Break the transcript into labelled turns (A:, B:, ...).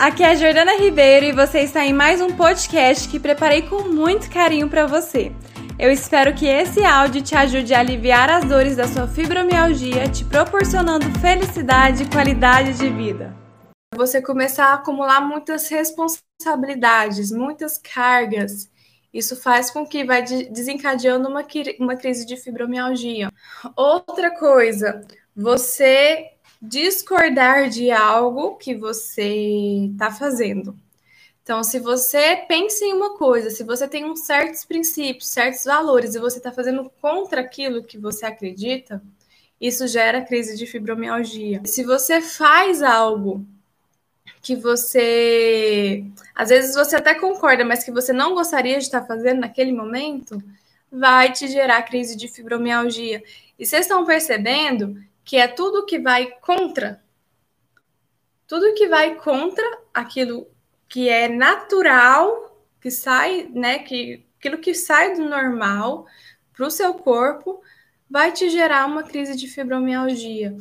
A: aqui é a Jordana Ribeiro e você está em mais um podcast que preparei com muito carinho para você. Eu espero que esse áudio te ajude a aliviar as dores da sua fibromialgia, te proporcionando felicidade e qualidade de vida. Você começar a acumular muitas responsabilidades, muitas cargas. Isso faz com que vai desencadeando uma, uma crise de fibromialgia. Outra coisa, você discordar de algo que você está fazendo. Então, se você pensa em uma coisa, se você tem uns certos princípios, certos valores, e você está fazendo contra aquilo que você acredita, isso gera crise de fibromialgia. Se você faz algo que você, às vezes você até concorda, mas que você não gostaria de estar fazendo naquele momento, vai te gerar crise de fibromialgia. E vocês estão percebendo que é tudo que vai contra, tudo que vai contra aquilo que é natural, que sai, né, que aquilo que sai do normal para o seu corpo vai te gerar uma crise de fibromialgia.